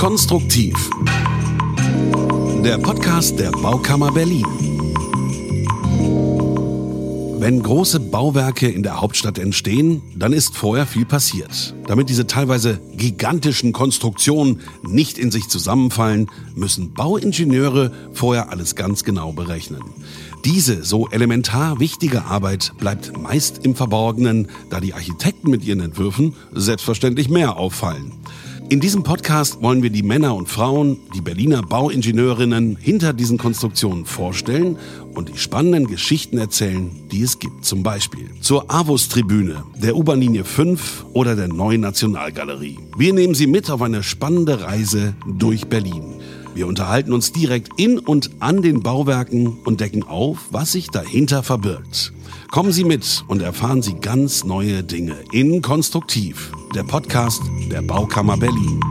Konstruktiv. Der Podcast der Baukammer Berlin. Wenn große Bauwerke in der Hauptstadt entstehen, dann ist vorher viel passiert. Damit diese teilweise gigantischen Konstruktionen nicht in sich zusammenfallen, müssen Bauingenieure vorher alles ganz genau berechnen. Diese so elementar wichtige Arbeit bleibt meist im Verborgenen, da die Architekten mit ihren Entwürfen selbstverständlich mehr auffallen. In diesem Podcast wollen wir die Männer und Frauen, die Berliner Bauingenieurinnen hinter diesen Konstruktionen vorstellen und die spannenden Geschichten erzählen, die es gibt. Zum Beispiel zur Avus-Tribüne, der U-Bahn-Linie 5 oder der Neuen Nationalgalerie. Wir nehmen Sie mit auf eine spannende Reise durch Berlin. Wir unterhalten uns direkt in und an den Bauwerken und decken auf, was sich dahinter verbirgt. Kommen Sie mit und erfahren Sie ganz neue Dinge in Konstruktiv, der Podcast der Baukammer Berlin.